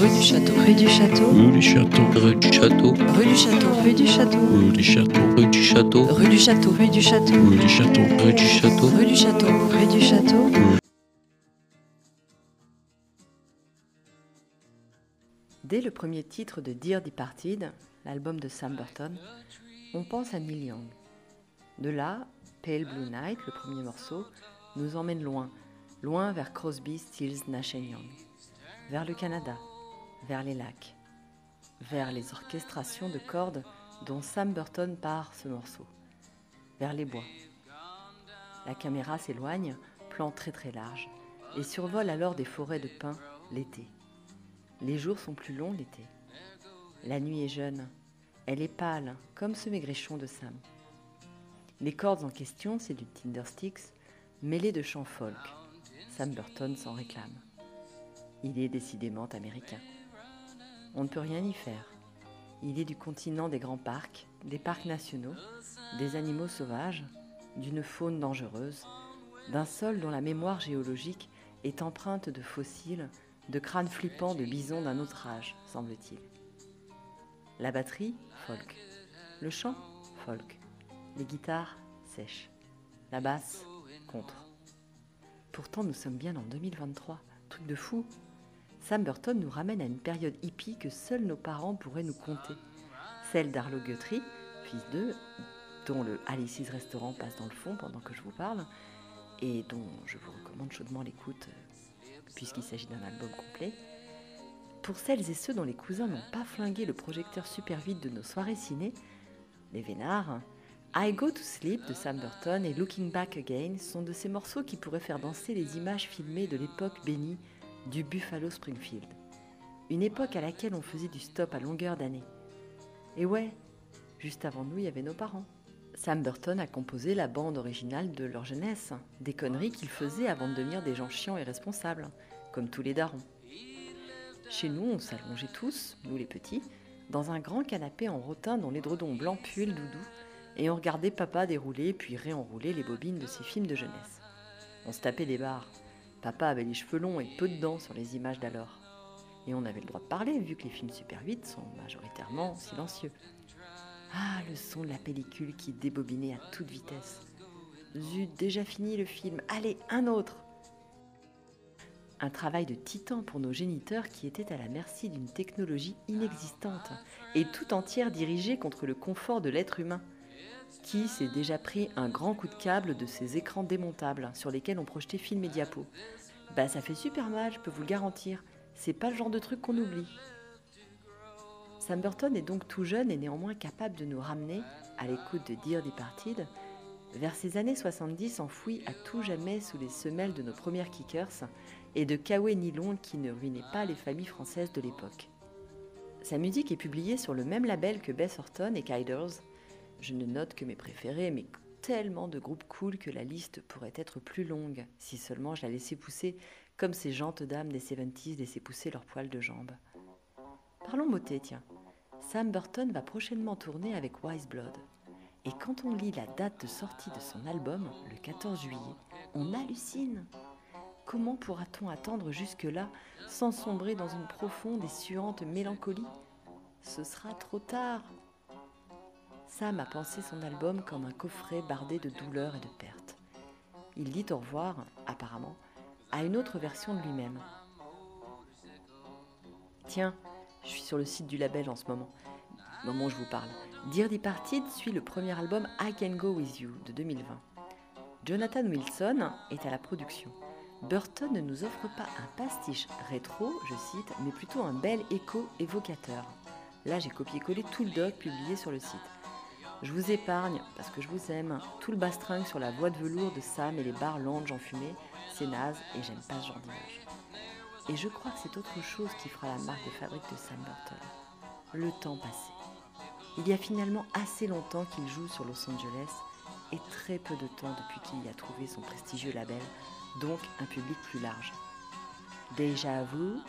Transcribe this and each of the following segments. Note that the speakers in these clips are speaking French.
Rue du Château. Rue du Château. Rue du Château. Rue du Château. Rue du Château. Rue du Château. Rue du Château. Rue du Château. Rue du Château. Rue du Château. Rue du Château. Rue du Château. Rue du Château. Rue du Château. Dès le premier titre de Dear Departed, l'album de Sam Burton, on pense à Neil Young. De là, Pale Blue Night, le premier morceau, nous emmène loin, loin vers Crosby, Stills, Nash Young, vers le Canada, vers les lacs, vers les orchestrations de cordes dont Sam Burton part ce morceau, vers les bois. La caméra s'éloigne, plan très très large, et survole alors des forêts de pins l'été. Les jours sont plus longs l'été. La nuit est jeune, elle est pâle, comme ce maigrichon de Sam. Les cordes en question, c'est du Tindersticks, mêlé de chants folk. Sam Burton s'en réclame. Il est décidément américain. On ne peut rien y faire. Il est du continent des grands parcs, des parcs nationaux, des animaux sauvages, d'une faune dangereuse, d'un sol dont la mémoire géologique est empreinte de fossiles, de crânes flippants de bisons d'un autre âge, semble-t-il. La batterie, folk. Le chant, folk. Les guitares, sèches. La basse, contre. Pourtant, nous sommes bien en 2023. Truc de fou. Sam Burton nous ramène à une période hippie que seuls nos parents pourraient nous conter. Celle d'Arlo Guthrie, fils d'eux, dont le Alice's Restaurant passe dans le fond pendant que je vous parle, et dont je vous recommande chaudement l'écoute, puisqu'il s'agit d'un album complet. Pour celles et ceux dont les cousins n'ont pas flingué le projecteur super vite de nos soirées ciné, les vénards, I Go to Sleep de Sam Burton et Looking Back Again sont de ces morceaux qui pourraient faire danser les images filmées de l'époque bénie du Buffalo Springfield. Une époque à laquelle on faisait du stop à longueur d'année. Et ouais, juste avant nous, il y avait nos parents. Sam Burton a composé la bande originale de leur jeunesse, des conneries qu'ils faisaient avant de devenir des gens chiants et responsables, comme tous les darons. Chez nous, on s'allongeait tous, nous les petits, dans un grand canapé en rotin dont l'édredon blanc puait le doudou, et on regardait papa dérouler puis réenrouler les bobines de ses films de jeunesse. On se tapait des barres. Papa avait les cheveux longs et peu de dents sur les images d'alors. Et on avait le droit de parler vu que les films Super 8 sont majoritairement silencieux. Ah, le son de la pellicule qui débobinait à toute vitesse. Zut, déjà fini le film. Allez, un autre un travail de titan pour nos géniteurs qui étaient à la merci d'une technologie inexistante et tout entière dirigée contre le confort de l'être humain. Qui s'est déjà pris un grand coup de câble de ces écrans démontables sur lesquels on projetait films et diapos Bah ça fait super mal, je peux vous le garantir. C'est pas le genre de truc qu'on oublie. Sam Burton est donc tout jeune et néanmoins capable de nous ramener, à l'écoute de Dear Departed, vers ces années 70 enfouies à tout jamais sous les semelles de nos premières kickers et de kawaii nylon qui ne ruinaient pas les familles françaises de l'époque. Sa musique est publiée sur le même label que Bess Horton et Kyders. Je ne note que mes préférés, mais tellement de groupes cool que la liste pourrait être plus longue si seulement je la laissais pousser comme ces jantes dames des 70s laissaient pousser leurs poils de jambes. Parlons beauté, tiens. Sam Burton va prochainement tourner avec Wise Blood. Et quand on lit la date de sortie de son album, le 14 juillet, on hallucine. Comment pourra-t-on attendre jusque-là sans sombrer dans une profonde et suante mélancolie? Ce sera trop tard. Sam a pensé son album comme un coffret bardé de douleurs et de pertes. Il dit au revoir, apparemment, à une autre version de lui-même. Tiens, je suis sur le site du label en ce moment, moment où je vous parle. Dear Departed suit le premier album I Can Go With You de 2020. Jonathan Wilson est à la production. Burton ne nous offre pas un pastiche rétro, je cite, mais plutôt un bel écho évocateur. Là, j'ai copié-collé tout le doc publié sur le site. Je vous épargne, parce que je vous aime, tout le bastringue sur la voix de velours de Sam et les barres lounge enfumées, c'est naze et j'aime pas ce genre d'image. Et je crois que c'est autre chose qui fera la marque de fabrique de Sam Burton. Le temps passé. Il y a finalement assez longtemps qu'il joue sur Los Angeles et très peu de temps depuis qu'il y a trouvé son prestigieux label donc un public plus large. Déjà vous?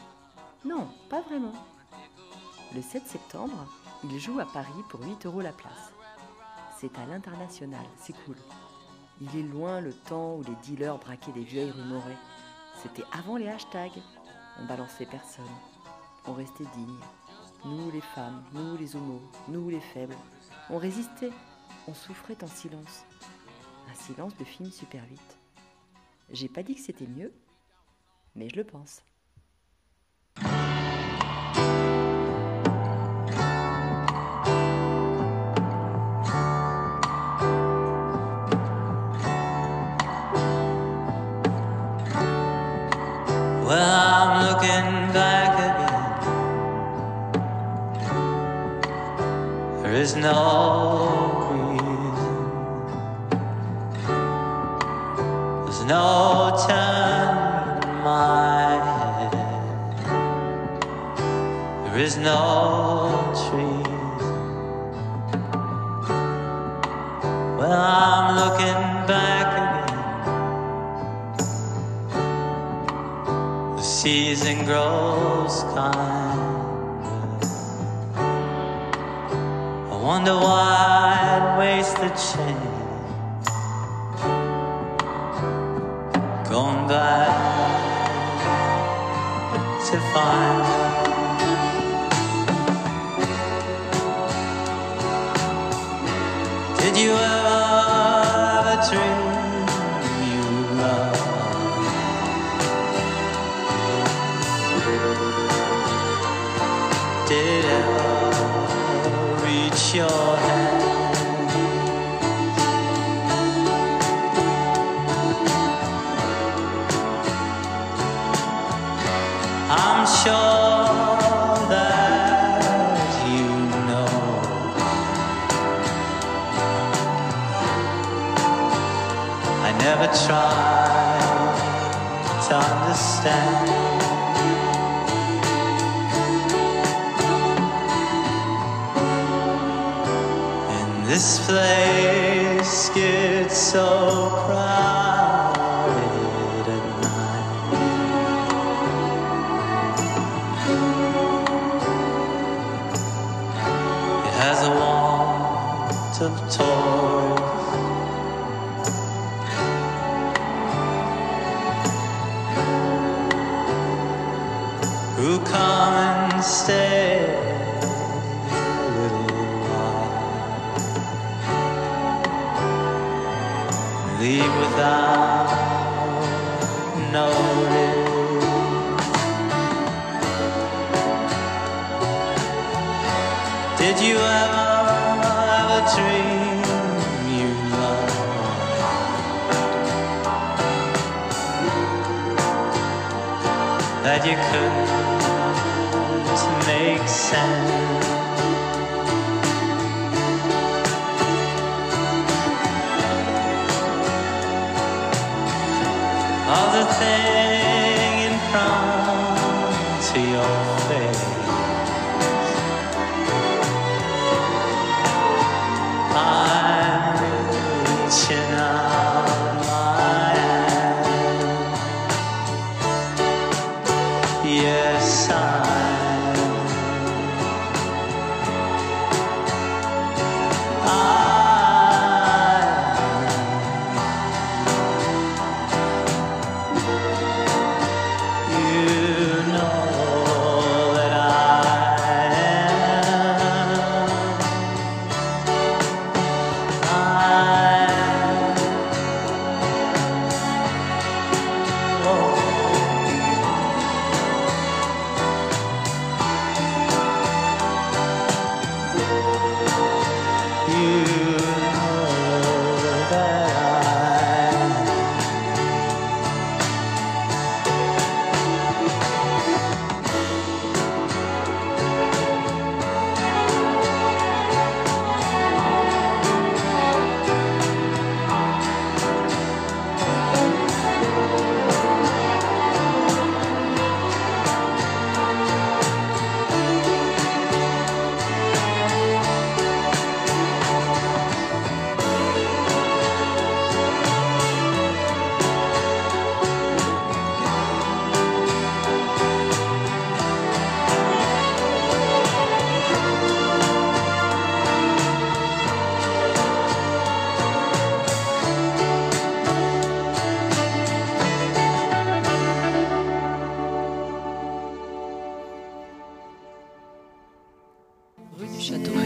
Non, pas vraiment. Le 7 septembre, il joue à Paris pour 8 euros la place. C'est à l'international, c'est cool. Il est loin le temps où les dealers braquaient des vieilles rumorées. C'était avant les hashtags, on balançait personne. on restait dignes. Nous les femmes, nous les homos, nous les faibles. On résistait, on souffrait en silence. Un silence de film super vite. J'ai pas dit que c'était mieux, mais je le pense. Well, I'm looking back again. There is no reason. There's no turn in my head. There is no treason. Well, I'm looking back season grows kinder. I wonder why I'd waste the chance. Going back to find. Did you ever I'm sure that you know I never tried to understand. And this place gets so crowded Did you ever have a dream? That you couldn't make sense. せ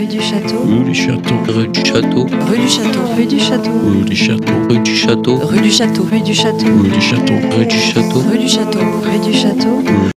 Rue du Château. Rue du Château. Rue du Château. Rue du Château. Rue du Château. Rue du Château. Rue du Château. Rue du Château. Rue du Château. Rue du Château. Rue du Château. Rue du Château. Rue du Château.